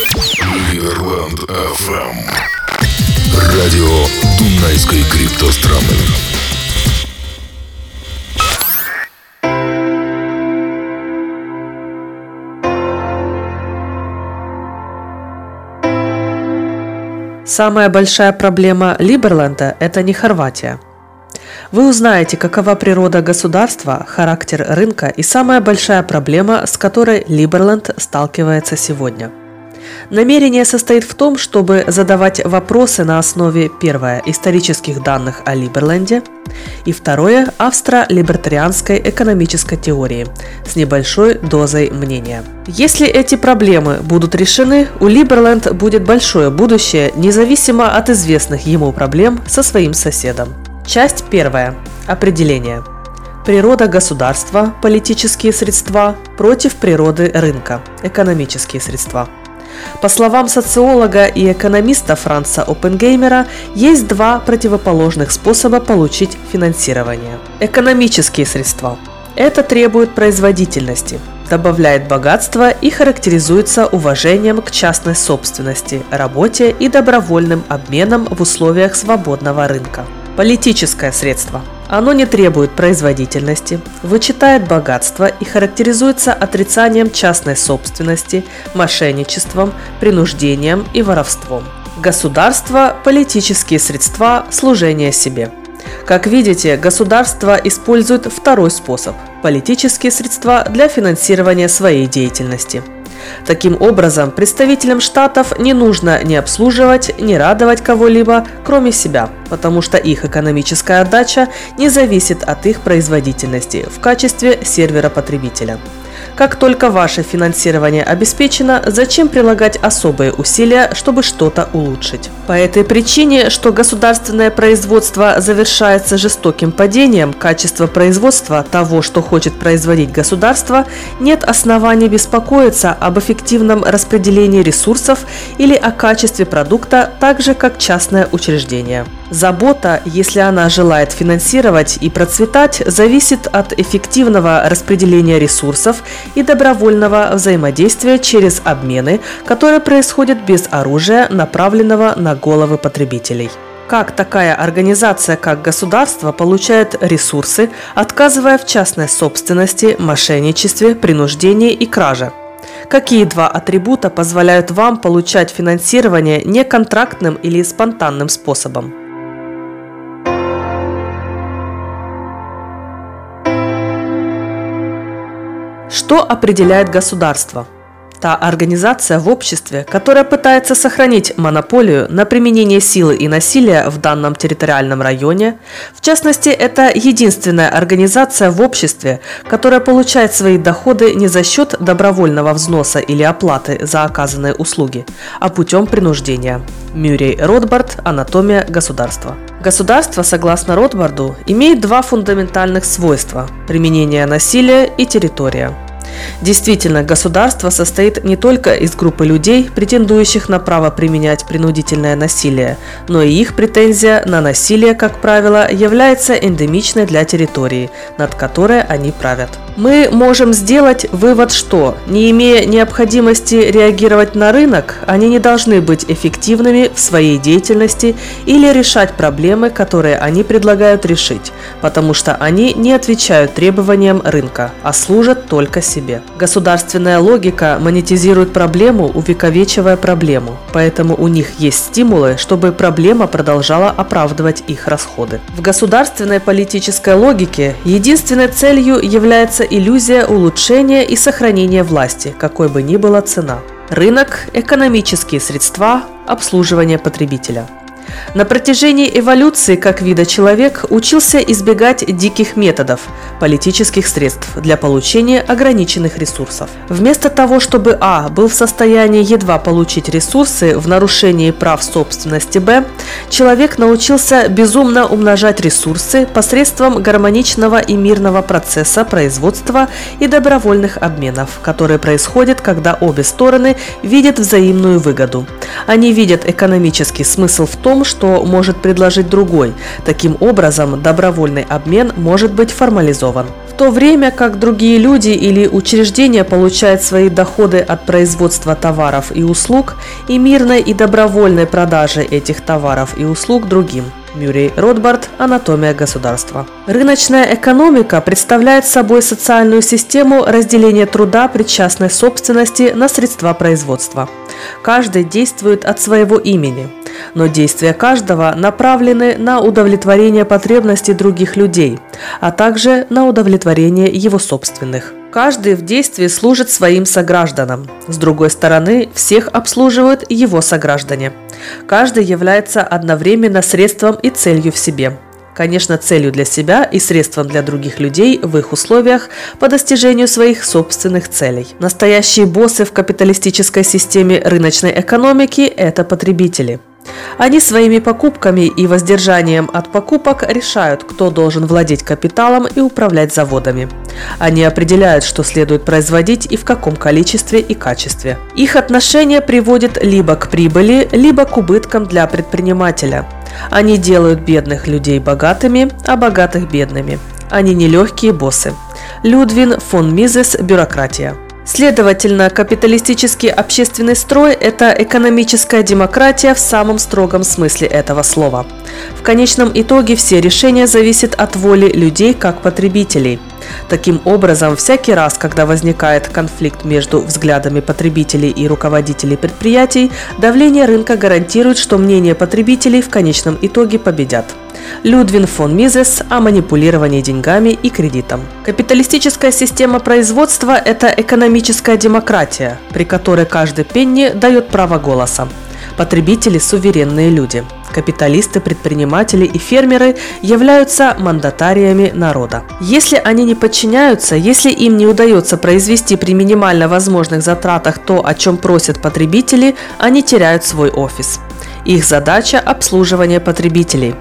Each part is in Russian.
Лидерланд FM. Радио Дунайской криптостраны. Самая большая проблема Либерленда – это не Хорватия. Вы узнаете, какова природа государства, характер рынка и самая большая проблема, с которой Либерленд сталкивается сегодня – Намерение состоит в том, чтобы задавать вопросы на основе, первое, исторических данных о Либерленде, и второе, австро-либертарианской экономической теории с небольшой дозой мнения. Если эти проблемы будут решены, у Либерленд будет большое будущее, независимо от известных ему проблем со своим соседом. Часть первая. Определение. Природа государства, политические средства против природы рынка, экономические средства – по словам социолога и экономиста Франца Опенгеймера, есть два противоположных способа получить финансирование. Экономические средства. Это требует производительности, добавляет богатство и характеризуется уважением к частной собственности, работе и добровольным обменом в условиях свободного рынка. Политическое средство – оно не требует производительности, вычитает богатство и характеризуется отрицанием частной собственности, мошенничеством, принуждением и воровством. Государство – политические средства служения себе. Как видите, государство использует второй способ – политические средства для финансирования своей деятельности – Таким образом, представителям штатов не нужно ни обслуживать, ни радовать кого-либо, кроме себя, потому что их экономическая отдача не зависит от их производительности в качестве сервера потребителя. Как только ваше финансирование обеспечено, зачем прилагать особые усилия, чтобы что-то улучшить? По этой причине, что государственное производство завершается жестоким падением качества производства того, что хочет производить государство, нет оснований беспокоиться об эффективном распределении ресурсов или о качестве продукта, так же как частное учреждение. Забота, если она желает финансировать и процветать, зависит от эффективного распределения ресурсов и добровольного взаимодействия через обмены, которые происходят без оружия, направленного на головы потребителей как такая организация, как государство, получает ресурсы, отказывая в частной собственности, мошенничестве, принуждении и краже. Какие два атрибута позволяют вам получать финансирование неконтрактным или спонтанным способом? Что определяет государство? Та организация в обществе, которая пытается сохранить монополию на применение силы и насилия в данном территориальном районе. В частности, это единственная организация в обществе, которая получает свои доходы не за счет добровольного взноса или оплаты за оказанные услуги, а путем принуждения. Мюррей Ротбард «Анатомия государства». Государство, согласно Ротбарду, имеет два фундаментальных свойства – применение насилия и территория. Действительно, государство состоит не только из группы людей, претендующих на право применять принудительное насилие, но и их претензия на насилие, как правило, является эндемичной для территории, над которой они правят. Мы можем сделать вывод, что, не имея необходимости реагировать на рынок, они не должны быть эффективными в своей деятельности или решать проблемы, которые они предлагают решить, потому что они не отвечают требованиям рынка, а служат только себе. Государственная логика монетизирует проблему, увековечивая проблему, поэтому у них есть стимулы, чтобы проблема продолжала оправдывать их расходы. В государственной политической логике единственной целью является иллюзия улучшения и сохранения власти, какой бы ни была цена. Рынок – экономические средства обслуживания потребителя – на протяжении эволюции как вида человек учился избегать диких методов, политических средств для получения ограниченных ресурсов. Вместо того, чтобы А был в состоянии едва получить ресурсы в нарушении прав собственности Б, человек научился безумно умножать ресурсы посредством гармоничного и мирного процесса производства и добровольных обменов, которые происходят, когда обе стороны видят взаимную выгоду. Они видят экономический смысл в том, что может предложить другой. Таким образом, добровольный обмен может быть формализован то время как другие люди или учреждения получают свои доходы от производства товаров и услуг и мирной и добровольной продажи этих товаров и услуг другим. Мюррей Ротбард «Анатомия государства». Рыночная экономика представляет собой социальную систему разделения труда при частной собственности на средства производства. Каждый действует от своего имени, но действия каждого направлены на удовлетворение потребностей других людей, а также на удовлетворение его собственных. Каждый в действии служит своим согражданам. С другой стороны, всех обслуживают его сограждане. Каждый является одновременно средством и целью в себе. Конечно, целью для себя и средством для других людей в их условиях по достижению своих собственных целей. Настоящие боссы в капиталистической системе рыночной экономики – это потребители – они своими покупками и воздержанием от покупок решают, кто должен владеть капиталом и управлять заводами. Они определяют, что следует производить и в каком количестве и качестве. Их отношение приводит либо к прибыли, либо к убыткам для предпринимателя. Они делают бедных людей богатыми, а богатых бедными. Они нелегкие боссы. Людвин фон Мизес «Бюрократия». Следовательно, капиталистический общественный строй – это экономическая демократия в самом строгом смысле этого слова. В конечном итоге все решения зависят от воли людей как потребителей. Таким образом, всякий раз, когда возникает конфликт между взглядами потребителей и руководителей предприятий, давление рынка гарантирует, что мнения потребителей в конечном итоге победят. Людвин фон Мизес о манипулировании деньгами и кредитом. Капиталистическая система производства – это экономическая демократия, при которой каждый пенни дает право голоса. Потребители – суверенные люди. Капиталисты, предприниматели и фермеры являются мандатариями народа. Если они не подчиняются, если им не удается произвести при минимально возможных затратах то, о чем просят потребители, они теряют свой офис. Их задача – обслуживание потребителей.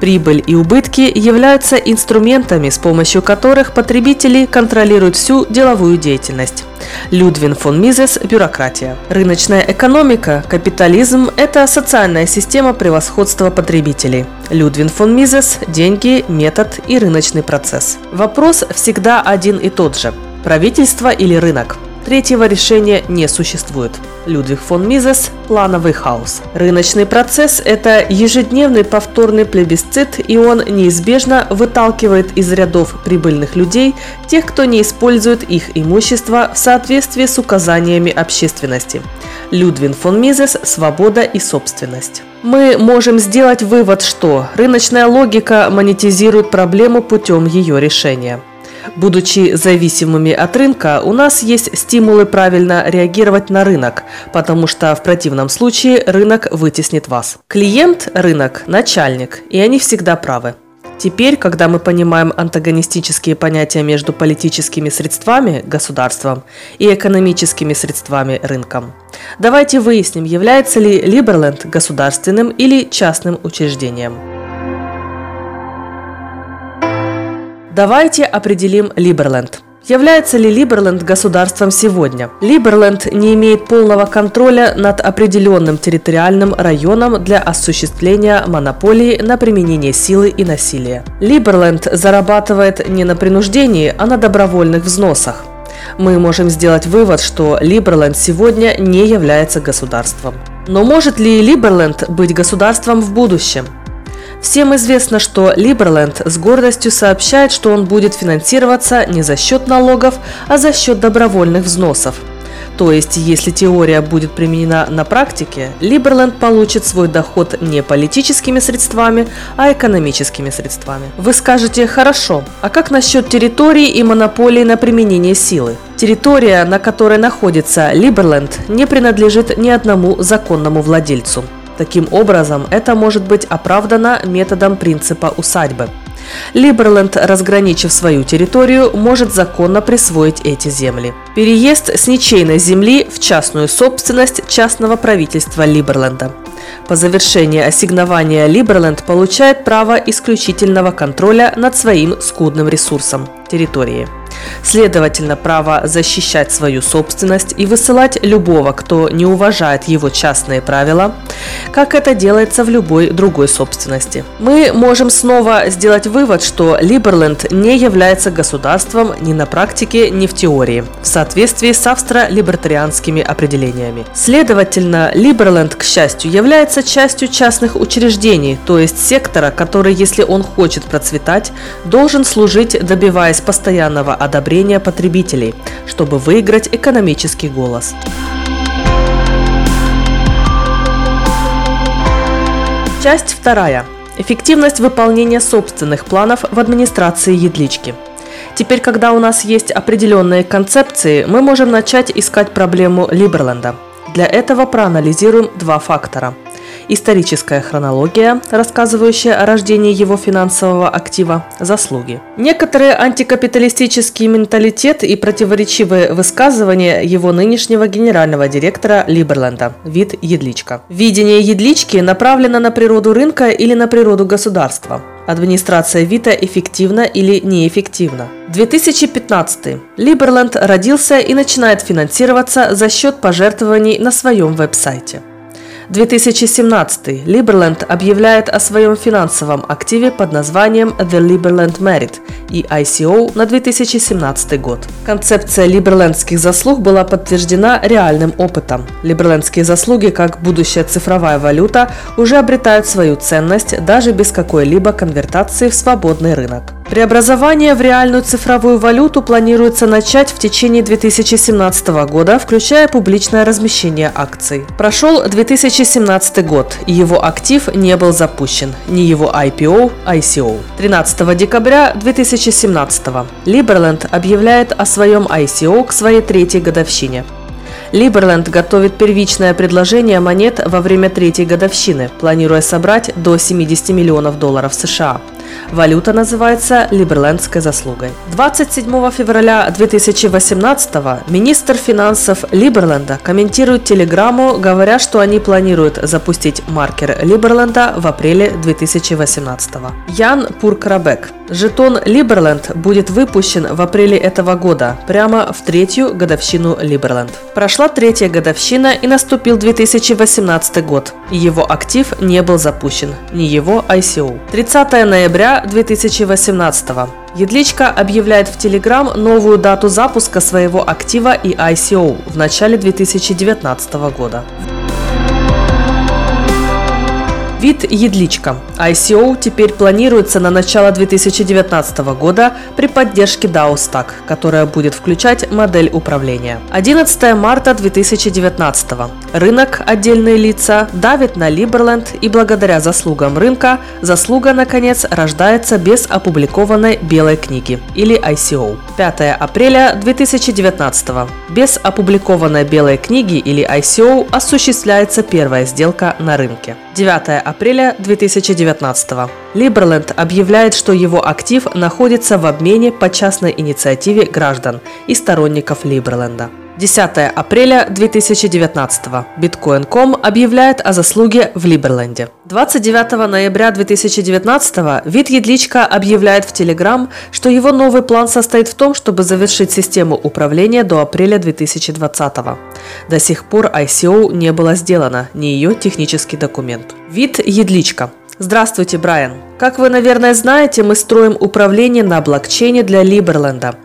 Прибыль и убытки являются инструментами, с помощью которых потребители контролируют всю деловую деятельность. Людвин фон Мизес – бюрократия. Рыночная экономика, капитализм – это социальная система превосходства потребителей. Людвин фон Мизес – деньги, метод и рыночный процесс. Вопрос всегда один и тот же – правительство или рынок – Третьего решения не существует. Людвиг фон Мизес – плановый хаос. Рыночный процесс – это ежедневный повторный плебисцит, и он неизбежно выталкивает из рядов прибыльных людей тех, кто не использует их имущество в соответствии с указаниями общественности. Людвин фон Мизес – свобода и собственность. Мы можем сделать вывод, что рыночная логика монетизирует проблему путем ее решения. Будучи зависимыми от рынка, у нас есть стимулы правильно реагировать на рынок, потому что в противном случае рынок вытеснит вас. Клиент – рынок, начальник, и они всегда правы. Теперь, когда мы понимаем антагонистические понятия между политическими средствами, государством, и экономическими средствами, рынком, давайте выясним, является ли Либерленд государственным или частным учреждением. Давайте определим Либерленд. Является ли Либерленд государством сегодня? Либерленд не имеет полного контроля над определенным территориальным районом для осуществления монополии на применение силы и насилия. Либерленд зарабатывает не на принуждении, а на добровольных взносах. Мы можем сделать вывод, что Либерленд сегодня не является государством. Но может ли Либерленд быть государством в будущем? Всем известно, что Либерленд с гордостью сообщает, что он будет финансироваться не за счет налогов, а за счет добровольных взносов. То есть, если теория будет применена на практике, Либерленд получит свой доход не политическими средствами, а экономическими средствами. Вы скажете, хорошо, а как насчет территории и монополии на применение силы? Территория, на которой находится Либерленд, не принадлежит ни одному законному владельцу. Таким образом, это может быть оправдано методом принципа усадьбы. Либерленд, разграничив свою территорию, может законно присвоить эти земли. Переезд с ничейной земли в частную собственность частного правительства Либерленда. По завершении ассигнования Либерленд получает право исключительного контроля над своим скудным ресурсом – территорией. Следовательно, право защищать свою собственность и высылать любого, кто не уважает его частные правила, как это делается в любой другой собственности. Мы можем снова сделать вывод, что Либерленд не является государством ни на практике, ни в теории, в соответствии с австро-либертарианскими определениями. Следовательно, Либерленд, к счастью, является частью частных учреждений, то есть сектора, который, если он хочет процветать, должен служить, добиваясь постоянного одобрения потребителей, чтобы выиграть экономический голос. Часть вторая. Эффективность выполнения собственных планов в администрации Едлички. Теперь, когда у нас есть определенные концепции, мы можем начать искать проблему Либерленда. Для этого проанализируем два фактора – историческая хронология, рассказывающая о рождении его финансового актива, заслуги. Некоторые антикапиталистический менталитет и противоречивые высказывания его нынешнего генерального директора Либерленда, вид Едличка. Видение Едлички направлено на природу рынка или на природу государства. Администрация Вита эффективна или неэффективна. 2015. Либерленд родился и начинает финансироваться за счет пожертвований на своем веб-сайте. 2017. Liberland объявляет о своем финансовом активе под названием The Liberland Merit и ICO на 2017 год. Концепция либерлендских заслуг была подтверждена реальным опытом. Либерлендские заслуги, как будущая цифровая валюта, уже обретают свою ценность даже без какой-либо конвертации в свободный рынок. Преобразование в реальную цифровую валюту планируется начать в течение 2017 года, включая публичное размещение акций. Прошел 2017 год, и его актив не был запущен, ни его IPO, ICO. 13 декабря 2017 Liberland объявляет о своем ICO к своей третьей годовщине. Либерленд готовит первичное предложение монет во время третьей годовщины, планируя собрать до 70 миллионов долларов США. Валюта называется либерлендской заслугой. 27 февраля 2018 министр финансов Либерленда комментирует телеграмму, говоря, что они планируют запустить маркер Либерленда в апреле 2018. Ян Пуркрабек. Жетон Либерленд будет выпущен в апреле этого года, прямо в третью годовщину Либерленд. Прошла третья годовщина и наступил 2018 год. Его актив не был запущен, ни его ICO. 30 ноября 2018 Едличка объявляет в Telegram новую дату запуска своего актива и ICO в начале 2019 года. Вид Едличка. ICO теперь планируется на начало 2019 года при поддержке DAO Stack, которая будет включать модель управления. 11 марта 2019. Рынок, отдельные лица, давит на Liberland и благодаря заслугам рынка, заслуга, наконец, рождается без опубликованной белой книги или ICO. 5 апреля 2019. Без опубликованной белой книги или ICO осуществляется первая сделка на рынке. 9 апреля 2019. Liberland объявляет, что его актив находится в обмене по частной инициативе граждан и сторонников Либерленда. 10 апреля 2019 Bitcoin.com объявляет о заслуге в Либерленде. 29 ноября 2019 Вид Едличка объявляет в Telegram, что его новый план состоит в том, чтобы завершить систему управления до апреля 2020. До сих пор ICO не было сделано, ни ее технический документ. Вид Едличка. Здравствуйте, Брайан. Как вы, наверное, знаете, мы строим управление на блокчейне для Либерленда.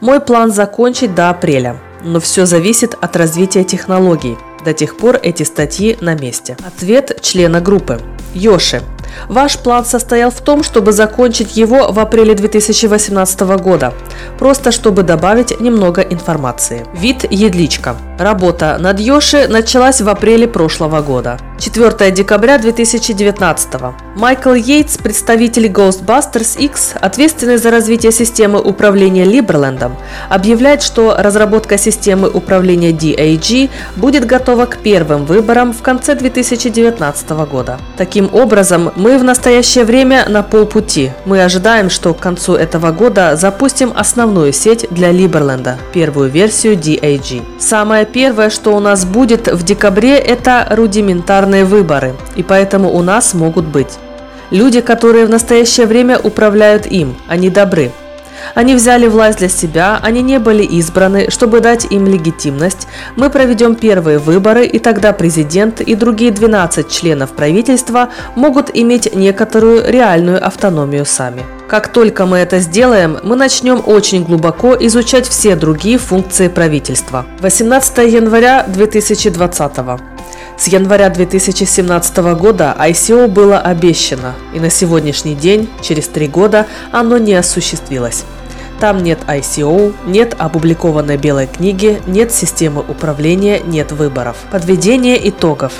Мой план закончить до апреля но все зависит от развития технологий. До тех пор эти статьи на месте. Ответ члена группы. Йоши. Ваш план состоял в том, чтобы закончить его в апреле 2018 года, просто чтобы добавить немного информации. Вид Едличка. Работа над Йоши началась в апреле прошлого года. 4 декабря 2019. Майкл Йейтс, представитель Ghostbusters X, ответственный за развитие системы управления Либерлендом, объявляет, что разработка системы управления DAG будет готова к первым выборам в конце 2019 года. Таким образом, мы в настоящее время на полпути. Мы ожидаем, что к концу этого года запустим основную сеть для Либерленда, первую версию DAG. Самое первое, что у нас будет в декабре, это рудиментарные выборы, и поэтому у нас могут быть люди, которые в настоящее время управляют им, они добры. Они взяли власть для себя, они не были избраны, чтобы дать им легитимность. Мы проведем первые выборы, и тогда президент и другие 12 членов правительства могут иметь некоторую реальную автономию сами. Как только мы это сделаем, мы начнем очень глубоко изучать все другие функции правительства. 18 января 2020 с января 2017 года ICO было обещано, и на сегодняшний день, через три года, оно не осуществилось. Там нет ICO, нет опубликованной белой книги, нет системы управления, нет выборов. Подведение итогов.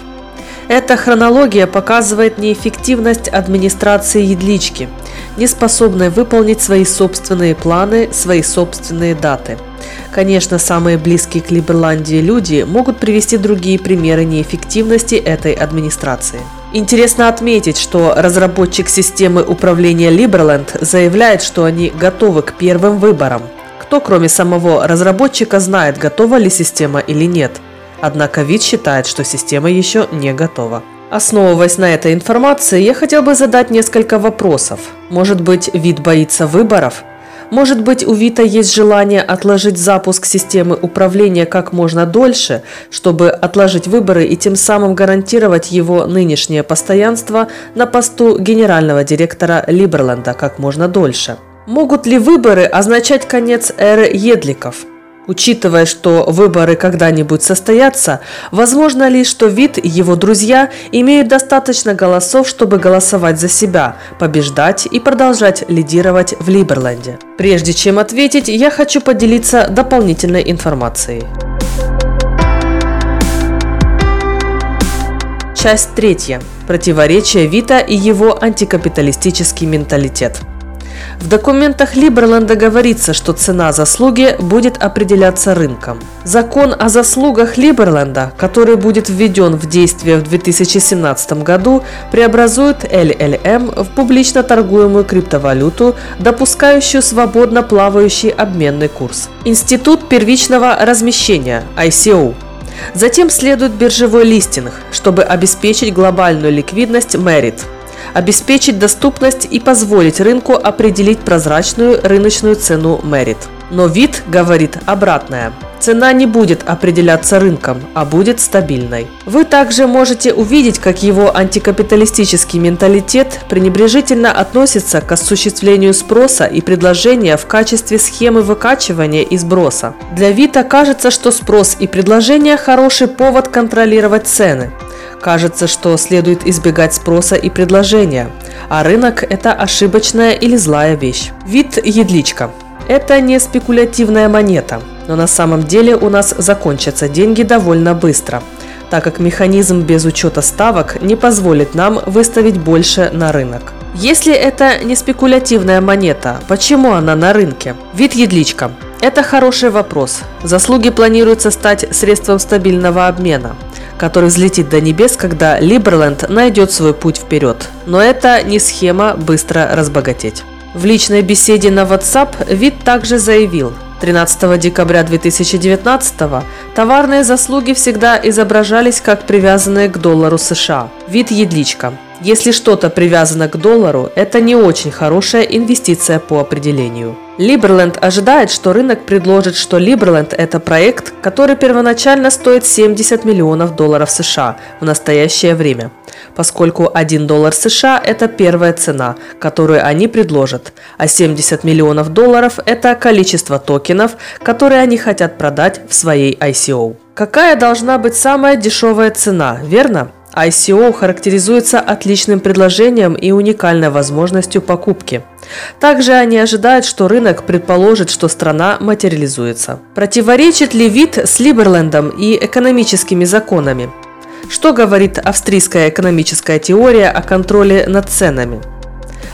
Эта хронология показывает неэффективность администрации Едлички, не способной выполнить свои собственные планы, свои собственные даты – Конечно, самые близкие к Либерландии люди могут привести другие примеры неэффективности этой администрации. Интересно отметить, что разработчик системы управления Liberland заявляет, что они готовы к первым выборам. Кто, кроме самого разработчика, знает, готова ли система или нет. Однако вид считает, что система еще не готова. Основываясь на этой информации, я хотел бы задать несколько вопросов. Может быть, вид боится выборов? Может быть, у Вита есть желание отложить запуск системы управления как можно дольше, чтобы отложить выборы и тем самым гарантировать его нынешнее постоянство на посту генерального директора Либерленда как можно дольше. Могут ли выборы означать конец эры Едликов? Учитывая, что выборы когда-нибудь состоятся, возможно ли, что Вид и его друзья имеют достаточно голосов, чтобы голосовать за себя, побеждать и продолжать лидировать в Либерленде? Прежде чем ответить, я хочу поделиться дополнительной информацией. Часть третья. Противоречие Вита и его антикапиталистический менталитет – в документах Либерленда говорится, что цена заслуги будет определяться рынком. Закон о заслугах Либерленда, который будет введен в действие в 2017 году, преобразует LLM в публично торгуемую криптовалюту, допускающую свободно плавающий обменный курс. Институт первичного размещения ICO Затем следует биржевой листинг, чтобы обеспечить глобальную ликвидность Merit – обеспечить доступность и позволить рынку определить прозрачную рыночную цену Merit. Но вид говорит обратное. Цена не будет определяться рынком, а будет стабильной. Вы также можете увидеть, как его антикапиталистический менталитет пренебрежительно относится к осуществлению спроса и предложения в качестве схемы выкачивания и сброса. Для Вита кажется, что спрос и предложение – хороший повод контролировать цены. Кажется, что следует избегать спроса и предложения, а рынок – это ошибочная или злая вещь. Вид едличка. Это не спекулятивная монета, но на самом деле у нас закончатся деньги довольно быстро, так как механизм без учета ставок не позволит нам выставить больше на рынок. Если это не спекулятивная монета, почему она на рынке? Вид едличка. Это хороший вопрос. Заслуги планируется стать средством стабильного обмена – который взлетит до небес, когда Либерленд найдет свой путь вперед. Но это не схема быстро разбогатеть. В личной беседе на WhatsApp Вид также заявил, 13 декабря 2019 товарные заслуги всегда изображались как привязанные к доллару США. Вид едличка. Если что-то привязано к доллару, это не очень хорошая инвестиция по определению. Liberland ожидает, что рынок предложит, что Liberland – это проект, который первоначально стоит 70 миллионов долларов США в настоящее время, поскольку 1 доллар США – это первая цена, которую они предложат, а 70 миллионов долларов – это количество токенов, которые они хотят продать в своей ICO. Какая должна быть самая дешевая цена, верно? ICO характеризуется отличным предложением и уникальной возможностью покупки. Также они ожидают, что рынок предположит, что страна материализуется. Противоречит ли вид с Либерлендом и экономическими законами? Что говорит австрийская экономическая теория о контроле над ценами?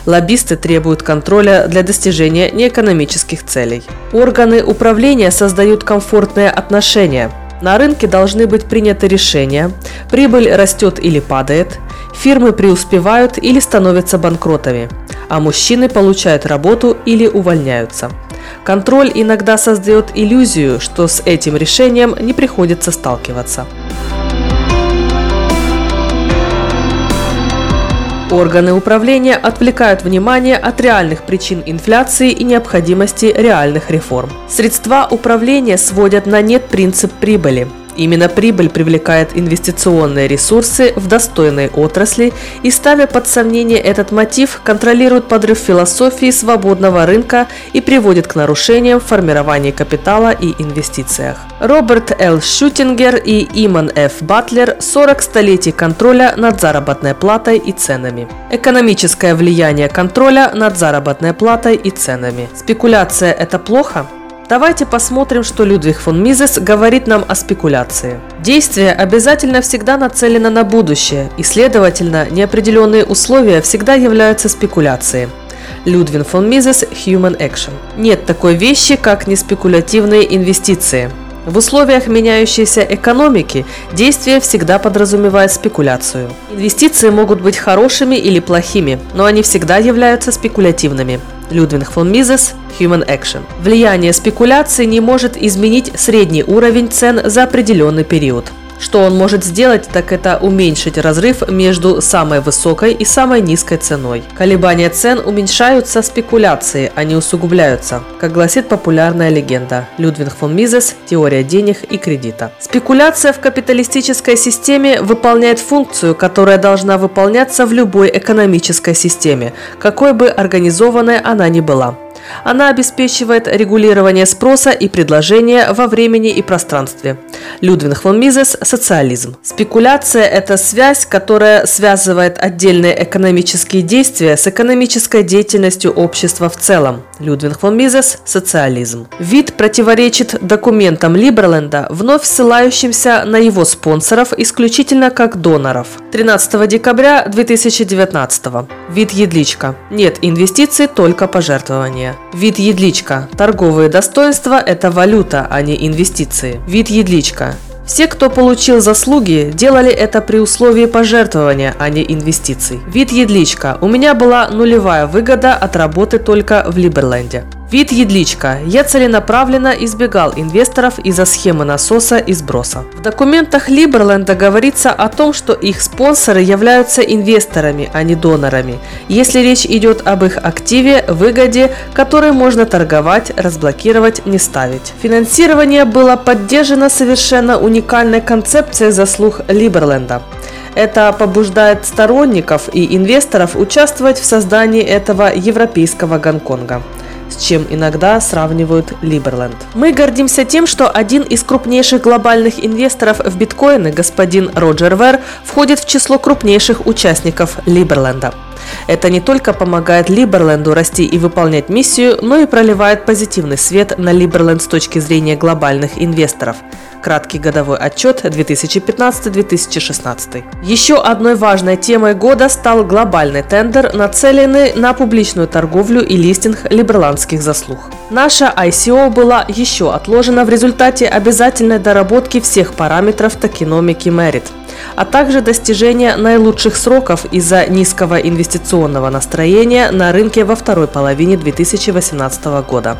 Лоббисты требуют контроля для достижения неэкономических целей. Органы управления создают комфортные отношения – на рынке должны быть приняты решения, прибыль растет или падает, фирмы преуспевают или становятся банкротами, а мужчины получают работу или увольняются. Контроль иногда создает иллюзию, что с этим решением не приходится сталкиваться. Органы управления отвлекают внимание от реальных причин инфляции и необходимости реальных реформ. Средства управления сводят на нет принцип прибыли. Именно прибыль привлекает инвестиционные ресурсы в достойные отрасли и, ставя под сомнение этот мотив, контролирует подрыв философии свободного рынка и приводит к нарушениям в формировании капитала и инвестициях. Роберт Л. Шутингер и Иман Ф. Батлер «40 столетий контроля над заработной платой и ценами». Экономическое влияние контроля над заработной платой и ценами. Спекуляция – это плохо? Давайте посмотрим, что Людвиг фон Мизес говорит нам о спекуляции. Действие обязательно всегда нацелено на будущее, и, следовательно, неопределенные условия всегда являются спекуляцией. Людвин фон Мизес Human Action. Нет такой вещи, как неспекулятивные инвестиции. В условиях меняющейся экономики действие всегда подразумевает спекуляцию. Инвестиции могут быть хорошими или плохими, но они всегда являются спекулятивными. Людвиг фон Мизес Human Action. Влияние спекуляции не может изменить средний уровень цен за определенный период. Что он может сделать, так это уменьшить разрыв между самой высокой и самой низкой ценой. Колебания цен уменьшаются спекуляцией, а не усугубляются, как гласит популярная легенда Людвиг фон Мизес «Теория денег и кредита». Спекуляция в капиталистической системе выполняет функцию, которая должна выполняться в любой экономической системе, какой бы организованной она ни была. Она обеспечивает регулирование спроса и предложения во времени и пространстве. Людвиг фон Мизес – социализм. Спекуляция – это связь, которая связывает отдельные экономические действия с экономической деятельностью общества в целом. Людвиг фон Мизес – социализм. Вид противоречит документам Либерленда, вновь ссылающимся на его спонсоров исключительно как доноров. 13 декабря 2019. Вид Едличка. Нет инвестиций, только пожертвования. Вид Едличка. Торговые достоинства – это валюта, а не инвестиции. Вид Едличка. Все, кто получил заслуги, делали это при условии пожертвования, а не инвестиций. Вид Едличка. У меня была нулевая выгода от работы только в Либерленде. Вид Едличка. Я целенаправленно избегал инвесторов из-за схемы насоса и сброса. В документах Либерленда говорится о том, что их спонсоры являются инвесторами, а не донорами, если речь идет об их активе, выгоде, которой можно торговать, разблокировать, не ставить. Финансирование было поддержано совершенно уникальной концепцией заслуг Либерленда. Это побуждает сторонников и инвесторов участвовать в создании этого европейского Гонконга с чем иногда сравнивают Либерленд. Мы гордимся тем, что один из крупнейших глобальных инвесторов в биткоины, господин Роджер Вер, входит в число крупнейших участников Либерленда. Это не только помогает Либерленду расти и выполнять миссию, но и проливает позитивный свет на Либерленд с точки зрения глобальных инвесторов – Краткий годовой отчет 2015-2016. Еще одной важной темой года стал глобальный тендер, нацеленный на публичную торговлю и листинг либерландских заслуг. Наша ICO была еще отложена в результате обязательной доработки всех параметров токеномики Merit а также достижения наилучших сроков из-за низкого инвестиционного настроения на рынке во второй половине 2018 года.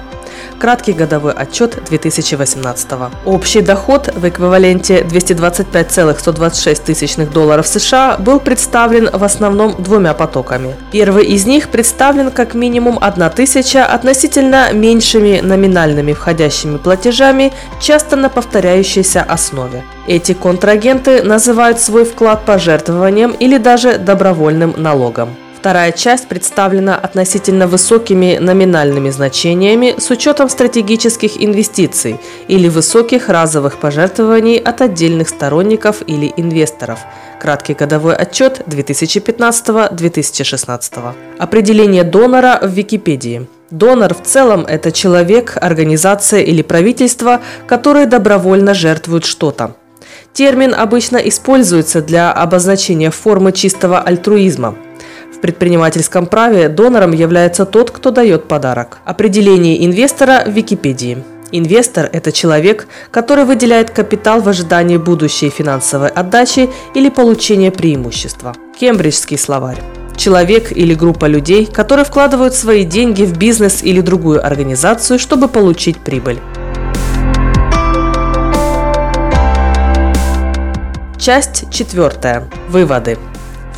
Краткий годовой отчет 2018. Общий доход в эквиваленте 225,126 тысячных долларов США был представлен в основном двумя потоками. Первый из них представлен как минимум 1 тысяча относительно меньшими номинальными входящими платежами, часто на повторяющейся основе. Эти контрагенты называют свой вклад пожертвованием или даже добровольным налогом. Вторая часть представлена относительно высокими номинальными значениями с учетом стратегических инвестиций или высоких разовых пожертвований от отдельных сторонников или инвесторов. Краткий годовой отчет 2015-2016. Определение донора в Википедии. Донор в целом – это человек, организация или правительство, которые добровольно жертвуют что-то. Термин обычно используется для обозначения формы чистого альтруизма – в предпринимательском праве донором является тот, кто дает подарок. Определение инвестора в Википедии. Инвестор – это человек, который выделяет капитал в ожидании будущей финансовой отдачи или получения преимущества. Кембриджский словарь. Человек или группа людей, которые вкладывают свои деньги в бизнес или другую организацию, чтобы получить прибыль. Часть четвертая. Выводы.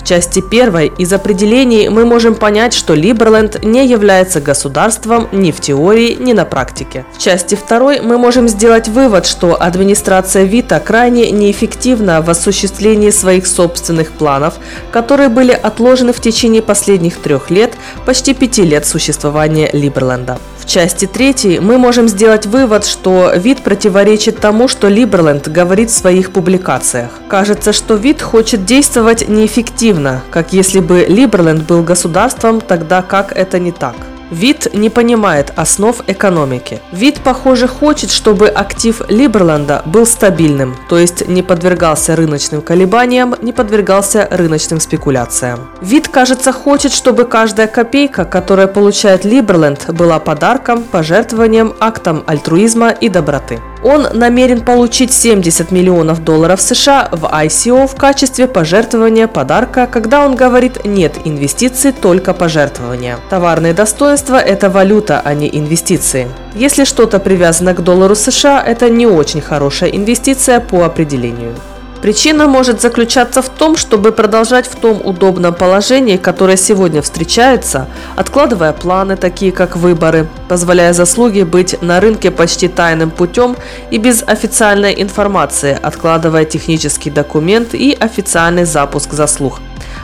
В части первой из определений мы можем понять, что Либерленд не является государством ни в теории, ни на практике. В части второй мы можем сделать вывод, что администрация Вита крайне неэффективна в осуществлении своих собственных планов, которые были отложены в течение последних трех лет, почти пяти лет существования Либерленда. В части третьей мы можем сделать вывод, что вид противоречит тому, что Либерленд говорит в своих публикациях. Кажется, что вид хочет действовать неэффективно, как если бы Либерленд был государством, тогда как это не так. Вид не понимает основ экономики. Вид, похоже, хочет, чтобы актив Либерленда был стабильным, то есть не подвергался рыночным колебаниям, не подвергался рыночным спекуляциям. Вид, кажется, хочет, чтобы каждая копейка, которая получает Либерленд, была подарком, пожертвованием, актом альтруизма и доброты. Он намерен получить 70 миллионов долларов США в ICO в качестве пожертвования подарка, когда он говорит «нет инвестиций, только пожертвования». Товарные достоинства – это валюта, а не инвестиции. Если что-то привязано к доллару США, это не очень хорошая инвестиция по определению. Причина может заключаться в том, чтобы продолжать в том удобном положении, которое сегодня встречается, откладывая планы, такие как выборы, позволяя заслуге быть на рынке почти тайным путем и без официальной информации, откладывая технический документ и официальный запуск заслуг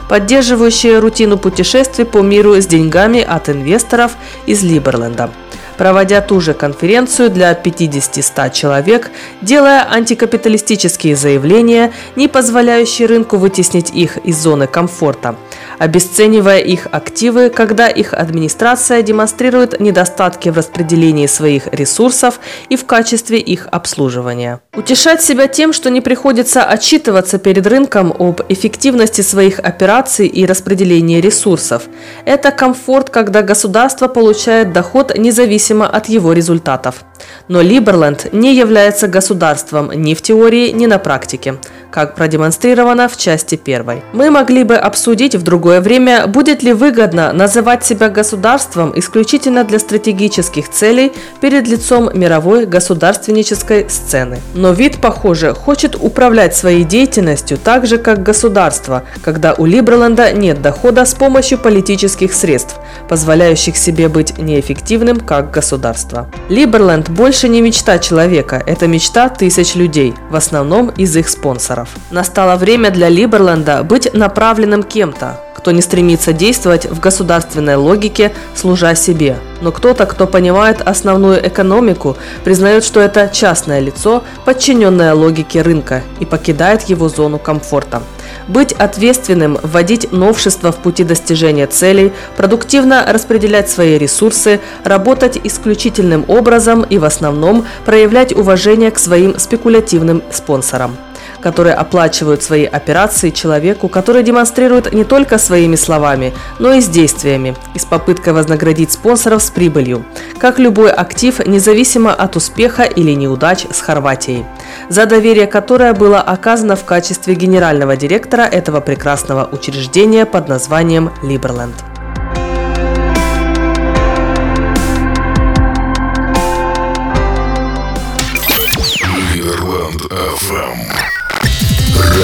поддерживающие рутину путешествий по миру с деньгами от инвесторов из Либерленда. Проводя ту же конференцию для 50-100 человек, делая антикапиталистические заявления, не позволяющие рынку вытеснить их из зоны комфорта, обесценивая их активы, когда их администрация демонстрирует недостатки в распределении своих ресурсов и в качестве их обслуживания. Утешать себя тем, что не приходится отчитываться перед рынком об эффективности своих операций и распределении ресурсов – это комфорт, когда государство получает доход независимо зависимо от его результатов. Но Либерленд не является государством ни в теории, ни на практике, как продемонстрировано в части первой. Мы могли бы обсудить в другое время, будет ли выгодно называть себя государством исключительно для стратегических целей перед лицом мировой государственнической сцены. Но вид, похоже, хочет управлять своей деятельностью так же, как государство, когда у Либерленда нет дохода с помощью политических средств, позволяющих себе быть неэффективным как государство. Либерленд больше не мечта человека, это мечта тысяч людей, в основном из их спонсоров. Настало время для Либерленда быть направленным кем-то, кто не стремится действовать в государственной логике, служа себе. Но кто-то, кто понимает основную экономику, признает, что это частное лицо, подчиненное логике рынка, и покидает его зону комфорта. Быть ответственным, вводить новшества в пути достижения целей, продуктивно распределять свои ресурсы, работать исключительным образом и в основном проявлять уважение к своим спекулятивным спонсорам которые оплачивают свои операции человеку, который демонстрирует не только своими словами, но и с действиями, и с попыткой вознаградить спонсоров с прибылью, как любой актив, независимо от успеха или неудач с Хорватией, за доверие которое было оказано в качестве генерального директора этого прекрасного учреждения под названием Либерленд.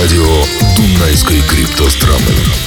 Радио Дунайской криптостраны.